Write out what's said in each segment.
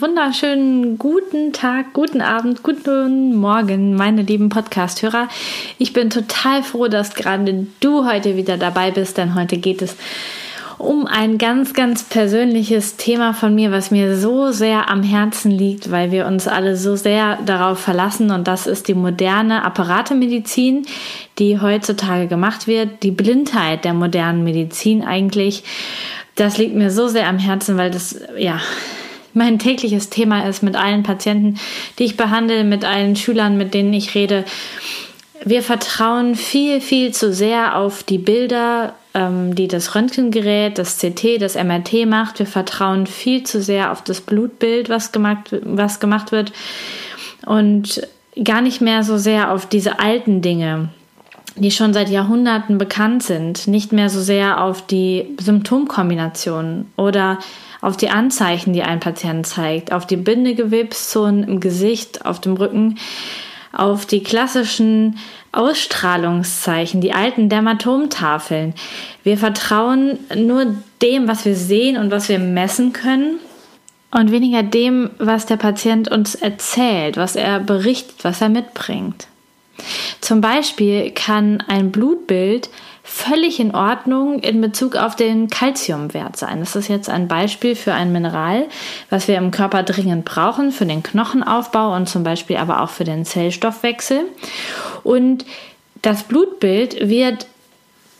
Wunderschönen guten Tag, guten Abend, guten Morgen, meine lieben Podcast-Hörer. Ich bin total froh, dass gerade du heute wieder dabei bist, denn heute geht es um ein ganz, ganz persönliches Thema von mir, was mir so sehr am Herzen liegt, weil wir uns alle so sehr darauf verlassen und das ist die moderne Apparatemedizin, die heutzutage gemacht wird, die Blindheit der modernen Medizin eigentlich. Das liegt mir so sehr am Herzen, weil das, ja, mein tägliches Thema ist mit allen Patienten, die ich behandle, mit allen Schülern, mit denen ich rede. Wir vertrauen viel, viel zu sehr auf die Bilder, ähm, die das Röntgengerät, das CT, das MRT macht. Wir vertrauen viel zu sehr auf das Blutbild, was gemacht, was gemacht wird. Und gar nicht mehr so sehr auf diese alten Dinge, die schon seit Jahrhunderten bekannt sind, nicht mehr so sehr auf die Symptomkombinationen oder auf die Anzeichen, die ein Patient zeigt, auf die Bindegewebszonen im Gesicht, auf dem Rücken, auf die klassischen Ausstrahlungszeichen, die alten Dermatomtafeln. Wir vertrauen nur dem, was wir sehen und was wir messen können und weniger dem, was der Patient uns erzählt, was er berichtet, was er mitbringt. Zum Beispiel kann ein Blutbild völlig in Ordnung in Bezug auf den Kalziumwert sein. Das ist jetzt ein Beispiel für ein Mineral, was wir im Körper dringend brauchen für den Knochenaufbau und zum Beispiel aber auch für den Zellstoffwechsel. Und das Blutbild wird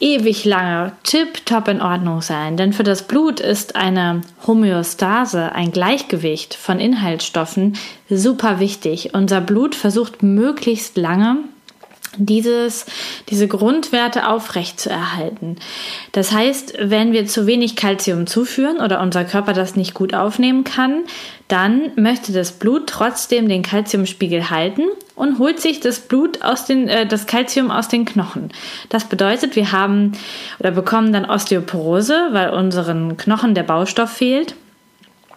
ewig lange tipptopp in Ordnung sein, denn für das Blut ist eine Homöostase, ein Gleichgewicht von Inhaltsstoffen super wichtig. Unser Blut versucht möglichst lange dieses, diese Grundwerte aufrecht zu erhalten. Das heißt, wenn wir zu wenig Kalzium zuführen oder unser Körper das nicht gut aufnehmen kann, dann möchte das Blut trotzdem den Kalziumspiegel halten und holt sich das Blut aus den, äh, das Kalzium aus den Knochen. Das bedeutet, wir haben oder bekommen dann Osteoporose, weil unseren Knochen der Baustoff fehlt.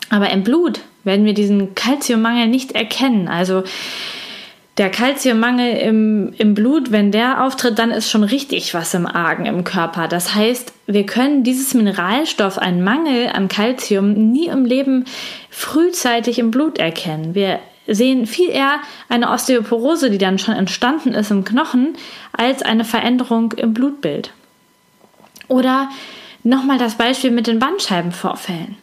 Aber im Blut werden wir diesen Kalziummangel nicht erkennen. Also der Kalziummangel im, im Blut, wenn der auftritt, dann ist schon richtig was im Argen im Körper. Das heißt, wir können dieses Mineralstoff, einen Mangel an Kalzium, nie im Leben frühzeitig im Blut erkennen. Wir sehen viel eher eine Osteoporose, die dann schon entstanden ist im Knochen, als eine Veränderung im Blutbild. Oder nochmal das Beispiel mit den Bandscheibenvorfällen.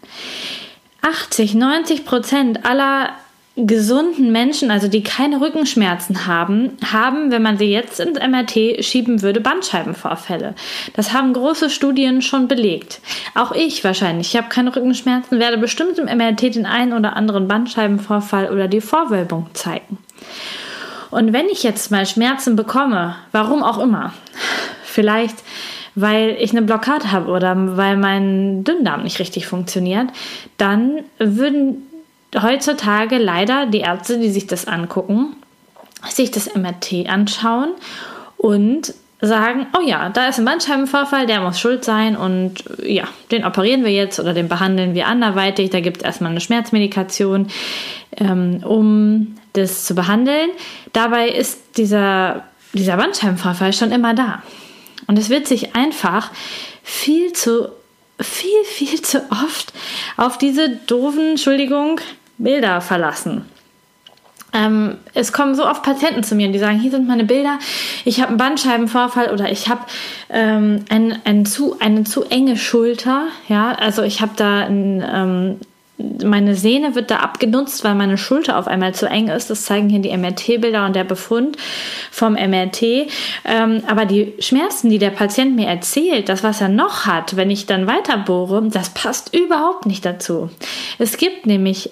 80, 90 Prozent aller gesunden Menschen, also die keine Rückenschmerzen haben, haben, wenn man sie jetzt ins MRT schieben würde, Bandscheibenvorfälle. Das haben große Studien schon belegt. Auch ich wahrscheinlich. Ich habe keine Rückenschmerzen, werde bestimmt im MRT den einen oder anderen Bandscheibenvorfall oder die Vorwölbung zeigen. Und wenn ich jetzt mal Schmerzen bekomme, warum auch immer, vielleicht weil ich eine Blockade habe oder weil mein Dünndarm nicht richtig funktioniert, dann würden heutzutage leider die Ärzte, die sich das angucken, sich das MRT anschauen und sagen, oh ja, da ist ein Bandscheibenvorfall, der muss schuld sein und ja, den operieren wir jetzt oder den behandeln wir anderweitig. Da gibt es erstmal eine Schmerzmedikation, ähm, um das zu behandeln. Dabei ist dieser, dieser Bandscheibenvorfall schon immer da. Und es wird sich einfach viel zu, viel, viel zu oft auf diese doofen, Entschuldigung, Bilder verlassen. Ähm, es kommen so oft Patienten zu mir und die sagen, hier sind meine Bilder, ich habe einen Bandscheibenvorfall oder ich habe ähm, ein, ein zu, eine zu enge Schulter. Ja, also ich habe da ein, ähm, meine Sehne wird da abgenutzt, weil meine Schulter auf einmal zu eng ist. Das zeigen hier die MRT-Bilder und der Befund vom MRT. Ähm, aber die Schmerzen, die der Patient mir erzählt, das, was er noch hat, wenn ich dann weiter bohre, das passt überhaupt nicht dazu. Es gibt nämlich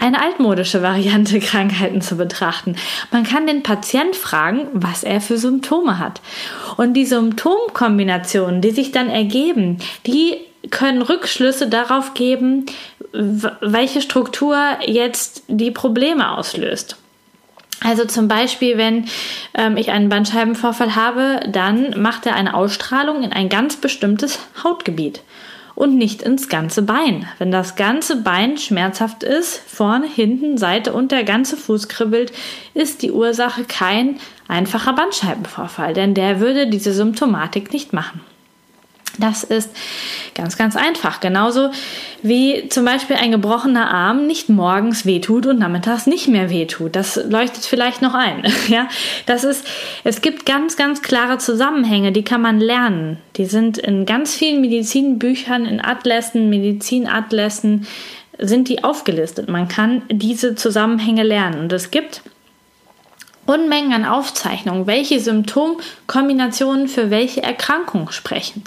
eine altmodische Variante, Krankheiten zu betrachten. Man kann den Patient fragen, was er für Symptome hat. Und die Symptomkombinationen, die sich dann ergeben, die können Rückschlüsse darauf geben, welche Struktur jetzt die Probleme auslöst. Also zum Beispiel, wenn ähm, ich einen Bandscheibenvorfall habe, dann macht er eine Ausstrahlung in ein ganz bestimmtes Hautgebiet und nicht ins ganze Bein. Wenn das ganze Bein schmerzhaft ist, vorne, hinten, Seite und der ganze Fuß kribbelt, ist die Ursache kein einfacher Bandscheibenvorfall, denn der würde diese Symptomatik nicht machen. Das ist ganz, ganz einfach. Genauso wie zum Beispiel ein gebrochener Arm nicht morgens wehtut und nachmittags nicht mehr wehtut. Das leuchtet vielleicht noch ein. Ja, das ist, es gibt ganz, ganz klare Zusammenhänge, die kann man lernen. Die sind in ganz vielen Medizinbüchern, in Atlassen, Medizinatlassen sind die aufgelistet. Man kann diese Zusammenhänge lernen. Und es gibt Unmengen an Aufzeichnungen, welche Symptomkombinationen für welche Erkrankung sprechen.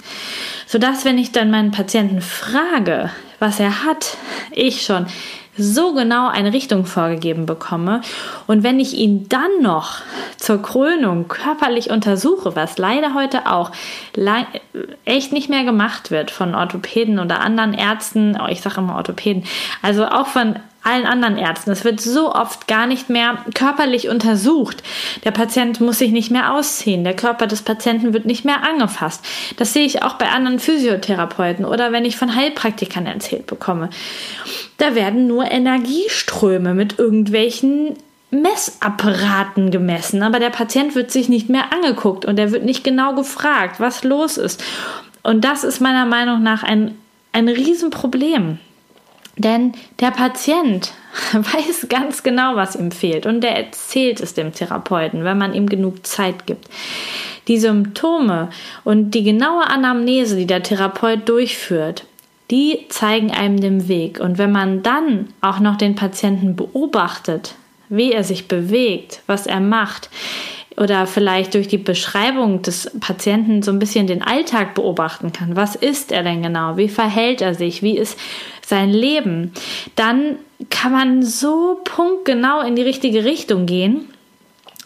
Sodass, wenn ich dann meinen Patienten frage, was er hat, ich schon so genau eine Richtung vorgegeben bekomme. Und wenn ich ihn dann noch zur Krönung körperlich untersuche, was leider heute auch echt nicht mehr gemacht wird von Orthopäden oder anderen Ärzten, oh, ich sage immer Orthopäden, also auch von allen anderen Ärzten. Es wird so oft gar nicht mehr körperlich untersucht. Der Patient muss sich nicht mehr ausziehen. Der Körper des Patienten wird nicht mehr angefasst. Das sehe ich auch bei anderen Physiotherapeuten oder wenn ich von Heilpraktikern erzählt bekomme. Da werden nur Energieströme mit irgendwelchen Messapparaten gemessen, aber der Patient wird sich nicht mehr angeguckt und er wird nicht genau gefragt, was los ist. Und das ist meiner Meinung nach ein, ein Riesenproblem. Denn der Patient weiß ganz genau, was ihm fehlt und der erzählt es dem Therapeuten, wenn man ihm genug Zeit gibt. Die Symptome und die genaue Anamnese, die der Therapeut durchführt, die zeigen einem den Weg. Und wenn man dann auch noch den Patienten beobachtet, wie er sich bewegt, was er macht, oder vielleicht durch die Beschreibung des Patienten so ein bisschen den Alltag beobachten kann. Was ist er denn genau? Wie verhält er sich? Wie ist sein Leben? Dann kann man so punktgenau in die richtige Richtung gehen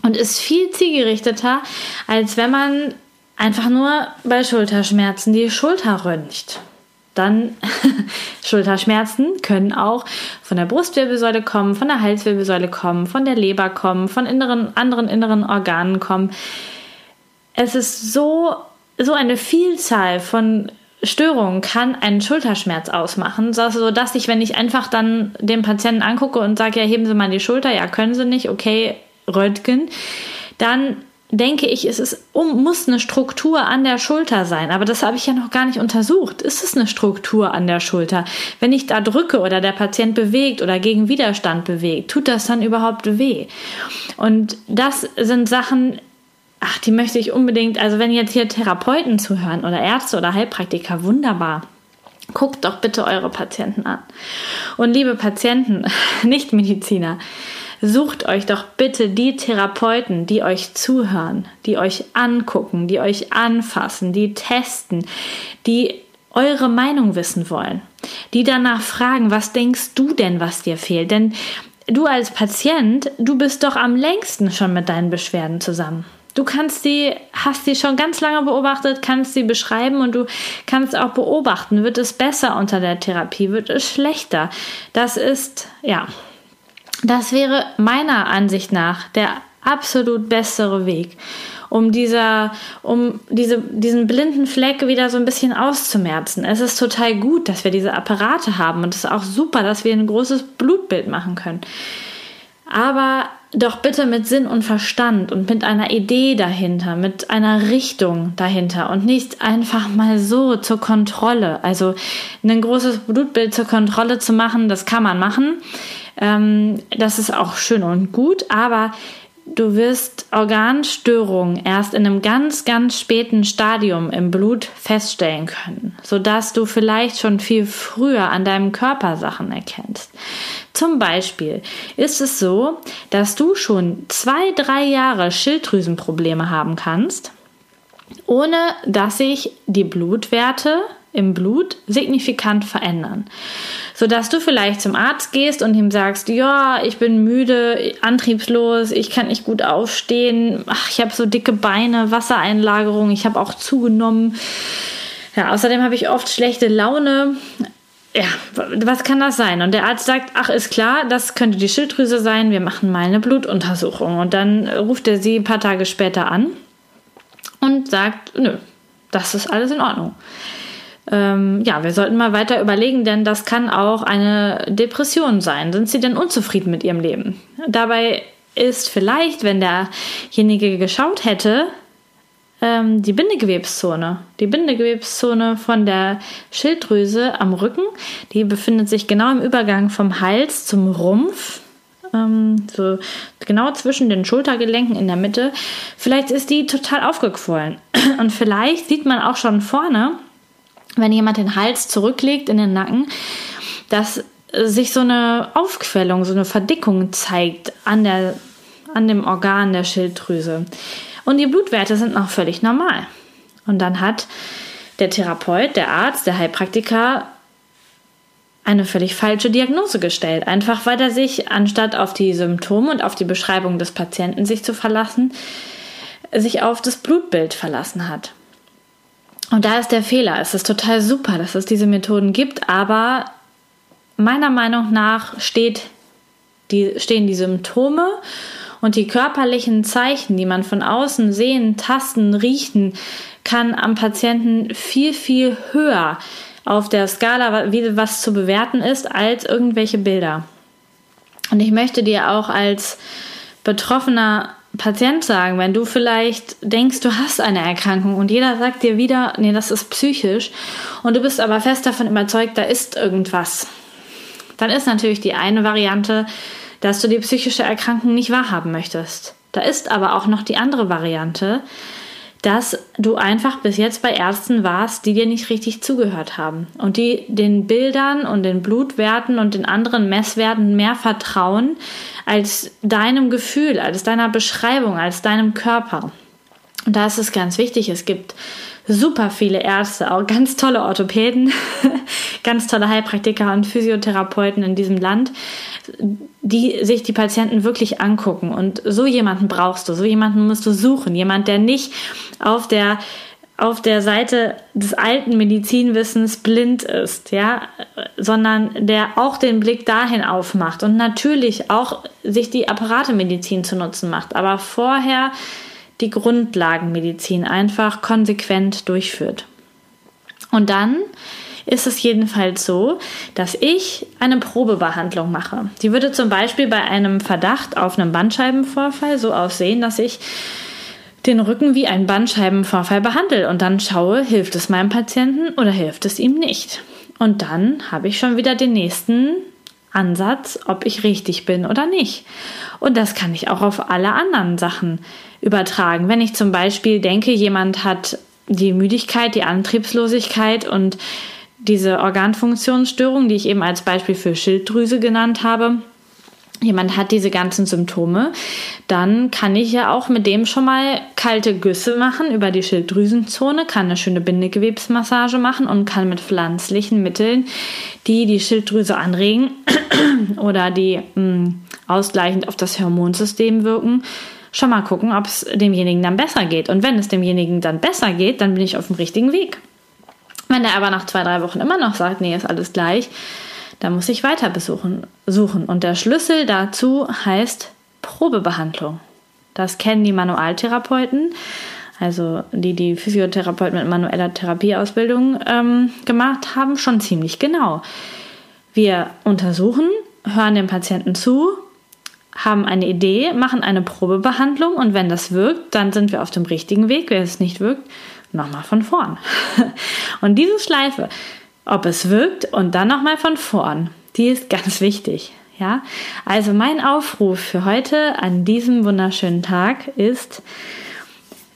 und ist viel zielgerichteter, als wenn man einfach nur bei Schulterschmerzen die Schulter röntgt dann Schulterschmerzen können auch von der Brustwirbelsäule kommen, von der Halswirbelsäule kommen, von der Leber kommen, von inneren, anderen inneren Organen kommen. Es ist so, so eine Vielzahl von Störungen kann einen Schulterschmerz ausmachen, so dass ich, wenn ich einfach dann den Patienten angucke und sage, ja, heben Sie mal die Schulter, ja, können Sie nicht, okay, Röntgen, dann denke ich, es ist, um, muss eine Struktur an der Schulter sein. Aber das habe ich ja noch gar nicht untersucht. Ist es eine Struktur an der Schulter? Wenn ich da drücke oder der Patient bewegt oder gegen Widerstand bewegt, tut das dann überhaupt weh? Und das sind Sachen, ach, die möchte ich unbedingt, also wenn jetzt hier Therapeuten zuhören oder Ärzte oder Heilpraktiker, wunderbar. Guckt doch bitte eure Patienten an. Und liebe Patienten, nicht Mediziner, Sucht euch doch bitte die Therapeuten, die euch zuhören, die euch angucken, die euch anfassen, die testen, die eure Meinung wissen wollen, die danach fragen, was denkst du denn, was dir fehlt? Denn du als Patient, du bist doch am längsten schon mit deinen Beschwerden zusammen. Du kannst sie, hast sie schon ganz lange beobachtet, kannst sie beschreiben und du kannst auch beobachten, wird es besser unter der Therapie, wird es schlechter. Das ist, ja, das wäre meiner Ansicht nach der absolut bessere Weg, um dieser, um diese, diesen blinden Fleck wieder so ein bisschen auszumerzen. Es ist total gut, dass wir diese Apparate haben und es ist auch super, dass wir ein großes Blutbild machen können. Aber doch bitte mit Sinn und Verstand und mit einer Idee dahinter, mit einer Richtung dahinter und nicht einfach mal so zur Kontrolle. Also ein großes Blutbild zur Kontrolle zu machen, das kann man machen. Ähm, das ist auch schön und gut, aber du wirst Organstörungen erst in einem ganz, ganz späten Stadium im Blut feststellen können, sodass du vielleicht schon viel früher an deinem Körper Sachen erkennst. Zum Beispiel ist es so, dass du schon zwei, drei Jahre Schilddrüsenprobleme haben kannst, ohne dass sich die Blutwerte im Blut signifikant verändern. Sodass du vielleicht zum Arzt gehst und ihm sagst, ja, ich bin müde, antriebslos, ich kann nicht gut aufstehen, ach, ich habe so dicke Beine, Wassereinlagerung, ich habe auch zugenommen. Ja, außerdem habe ich oft schlechte Laune. ja, was kann das sein? Und der Arzt sagt, ach, ist klar, das könnte die Schilddrüse sein, wir machen mal eine Blutuntersuchung. Und dann ruft er sie ein paar Tage später an und sagt, nö, das ist alles in Ordnung. Ähm, ja, wir sollten mal weiter überlegen, denn das kann auch eine Depression sein. Sind Sie denn unzufrieden mit Ihrem Leben? Dabei ist vielleicht, wenn derjenige geschaut hätte, ähm, die Bindegewebszone. Die Bindegewebszone von der Schilddrüse am Rücken, die befindet sich genau im Übergang vom Hals zum Rumpf. Ähm, so genau zwischen den Schultergelenken in der Mitte. Vielleicht ist die total aufgequollen. Und vielleicht sieht man auch schon vorne, wenn jemand den Hals zurücklegt in den Nacken, dass sich so eine Aufquellung, so eine Verdickung zeigt an, der, an dem Organ der Schilddrüse. Und die Blutwerte sind noch völlig normal. Und dann hat der Therapeut, der Arzt, der Heilpraktiker eine völlig falsche Diagnose gestellt. Einfach weil er sich, anstatt auf die Symptome und auf die Beschreibung des Patienten sich zu verlassen, sich auf das Blutbild verlassen hat. Und da ist der Fehler. Es ist total super, dass es diese Methoden gibt, aber meiner Meinung nach steht die, stehen die Symptome und die körperlichen Zeichen, die man von außen sehen, tasten, riechen, kann am Patienten viel, viel höher auf der Skala, wie was zu bewerten ist, als irgendwelche Bilder. Und ich möchte dir auch als betroffener Patient sagen, wenn du vielleicht denkst, du hast eine Erkrankung und jeder sagt dir wieder, nee, das ist psychisch und du bist aber fest davon überzeugt, da ist irgendwas, dann ist natürlich die eine Variante, dass du die psychische Erkrankung nicht wahrhaben möchtest. Da ist aber auch noch die andere Variante, dass du einfach bis jetzt bei Ärzten warst, die dir nicht richtig zugehört haben und die den Bildern und den Blutwerten und den anderen Messwerten mehr vertrauen als deinem Gefühl, als deiner Beschreibung, als deinem Körper. Und da ist es ganz wichtig, es gibt super viele Ärzte, auch ganz tolle Orthopäden, ganz tolle Heilpraktiker und Physiotherapeuten in diesem Land, die sich die Patienten wirklich angucken. Und so jemanden brauchst du, so jemanden musst du suchen. Jemand, der nicht auf der auf der Seite des alten Medizinwissens blind ist, ja, sondern der auch den Blick dahin aufmacht und natürlich auch sich die Apparatemedizin zu nutzen macht, aber vorher die Grundlagenmedizin einfach konsequent durchführt. Und dann ist es jedenfalls so, dass ich eine Probebehandlung mache. Die würde zum Beispiel bei einem Verdacht auf einen Bandscheibenvorfall so aussehen, dass ich den Rücken wie einen Bandscheibenvorfall behandle und dann schaue, hilft es meinem Patienten oder hilft es ihm nicht. Und dann habe ich schon wieder den nächsten Ansatz, ob ich richtig bin oder nicht. Und das kann ich auch auf alle anderen Sachen übertragen. Wenn ich zum Beispiel denke, jemand hat die Müdigkeit, die Antriebslosigkeit und diese Organfunktionsstörung, die ich eben als Beispiel für Schilddrüse genannt habe, jemand hat diese ganzen Symptome, dann kann ich ja auch mit dem schon mal kalte Güsse machen über die Schilddrüsenzone, kann eine schöne Bindegewebsmassage machen und kann mit pflanzlichen Mitteln, die die Schilddrüse anregen oder die mh, mm, ausgleichend auf das Hormonsystem wirken, schon mal gucken, ob es demjenigen dann besser geht. Und wenn es demjenigen dann besser geht, dann bin ich auf dem richtigen Weg. Wenn der aber nach zwei, drei Wochen immer noch sagt, nee, ist alles gleich, dann muss ich weiter besuchen, suchen. Und der Schlüssel dazu heißt Probebehandlung. Das kennen die Manualtherapeuten, also die die Physiotherapeuten mit manueller Therapieausbildung ähm, gemacht haben, schon ziemlich genau. Wir untersuchen, hören dem Patienten zu, haben eine Idee, machen eine Probebehandlung und wenn das wirkt, dann sind wir auf dem richtigen Weg. Wenn es nicht wirkt, nochmal von vorn. Und diese Schleife, ob es wirkt und dann nochmal von vorn, die ist ganz wichtig. Ja, also mein Aufruf für heute an diesem wunderschönen Tag ist,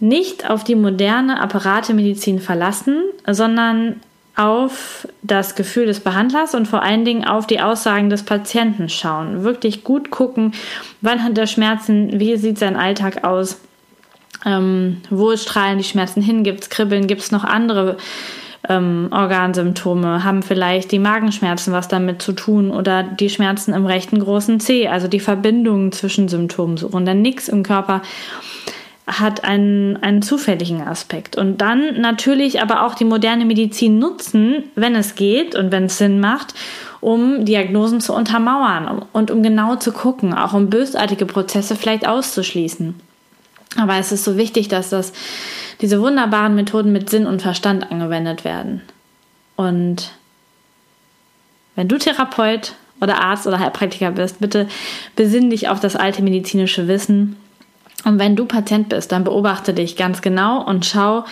nicht auf die moderne Apparatemedizin verlassen, sondern auf das Gefühl des Behandlers und vor allen Dingen auf die Aussagen des Patienten schauen. Wirklich gut gucken, wann hat er Schmerzen, wie sieht sein Alltag aus, ähm, wo strahlen die Schmerzen hin, gibt es Kribbeln, gibt es noch andere ähm, Organsymptome, haben vielleicht die Magenschmerzen was damit zu tun oder die Schmerzen im rechten großen C, also die Verbindungen zwischen Symptomen suchen, denn nichts im Körper hat einen, einen zufälligen Aspekt. Und dann natürlich aber auch die moderne Medizin nutzen, wenn es geht und wenn es Sinn macht, um Diagnosen zu untermauern und um genau zu gucken, auch um bösartige Prozesse vielleicht auszuschließen. Aber es ist so wichtig, dass das, diese wunderbaren Methoden mit Sinn und Verstand angewendet werden. Und wenn du Therapeut oder Arzt oder Heilpraktiker bist, bitte besinn dich auf das alte medizinische Wissen. Und wenn du Patient bist, dann beobachte dich ganz genau und schau,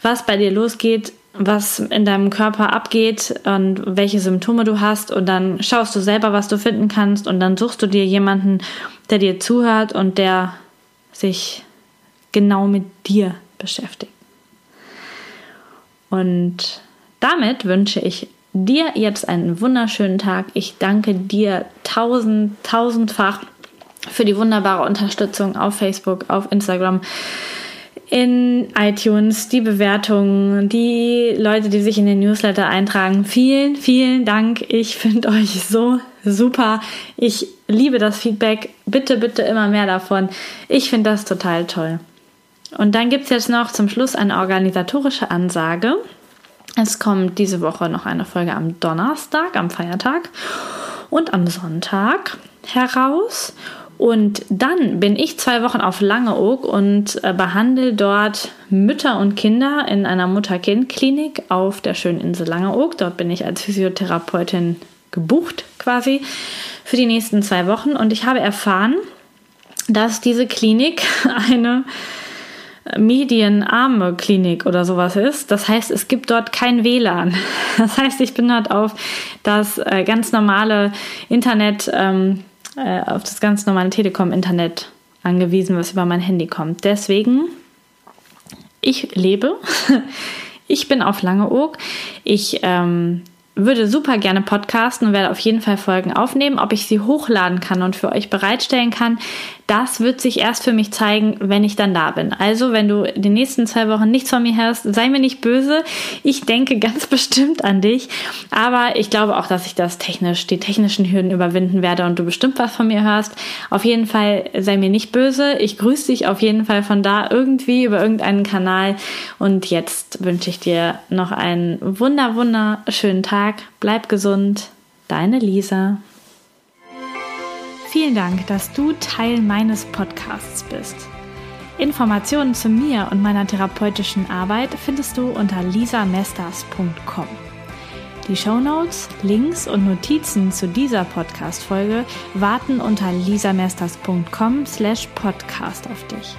was bei dir losgeht, was in deinem Körper abgeht und welche Symptome du hast und dann schaust du selber, was du finden kannst und dann suchst du dir jemanden, der dir zuhört und der sich genau mit dir beschäftigt. Und damit wünsche ich dir jetzt einen wunderschönen Tag. Ich danke dir tausend, tausendfach für die wunderbare Unterstützung auf Facebook, auf Instagram in iTunes, die Bewertungen, die Leute, die sich in den Newsletter eintragen. Vielen, vielen Dank. Ich finde euch so super. Ich liebe das Feedback. Bitte, bitte immer mehr davon. Ich finde das total toll. Und dann gibt es jetzt noch zum Schluss eine organisatorische Ansage. Es kommt diese Woche noch eine Folge am Donnerstag, am Feiertag und am Sonntag heraus. Und dann bin ich zwei Wochen auf Langeoog und äh, behandle dort Mütter und Kinder in einer Mutter-Kind-Klinik auf der schönen Insel Langeoog. Dort bin ich als Physiotherapeutin gebucht quasi für die nächsten zwei Wochen. Und ich habe erfahren, dass diese Klinik eine medienarme Klinik oder sowas ist. Das heißt, es gibt dort kein WLAN. Das heißt, ich bin dort auf das äh, ganz normale Internet ähm, äh, auf das ganz normale Telekom-Internet angewiesen, was über mein Handy kommt. Deswegen, ich lebe, ich bin auf Langeoog, ich ähm, würde super gerne podcasten und werde auf jeden Fall Folgen aufnehmen. Ob ich sie hochladen kann und für euch bereitstellen kann, das wird sich erst für mich zeigen, wenn ich dann da bin. Also, wenn du die nächsten zwei Wochen nichts von mir hörst, sei mir nicht böse. Ich denke ganz bestimmt an dich. Aber ich glaube auch, dass ich das technisch, die technischen Hürden überwinden werde und du bestimmt was von mir hörst. Auf jeden Fall sei mir nicht böse. Ich grüße dich auf jeden Fall von da irgendwie über irgendeinen Kanal. Und jetzt wünsche ich dir noch einen wunder, wunderschönen Tag. Bleib gesund. Deine Lisa. Vielen Dank, dass du Teil meines Podcasts bist. Informationen zu mir und meiner therapeutischen Arbeit findest du unter lisamesters.com. Die Shownotes, Links und Notizen zu dieser Podcast-Folge warten unter lisamesters.com slash podcast auf dich.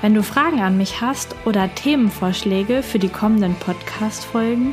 Wenn du Fragen an mich hast oder Themenvorschläge für die kommenden Podcast-Folgen,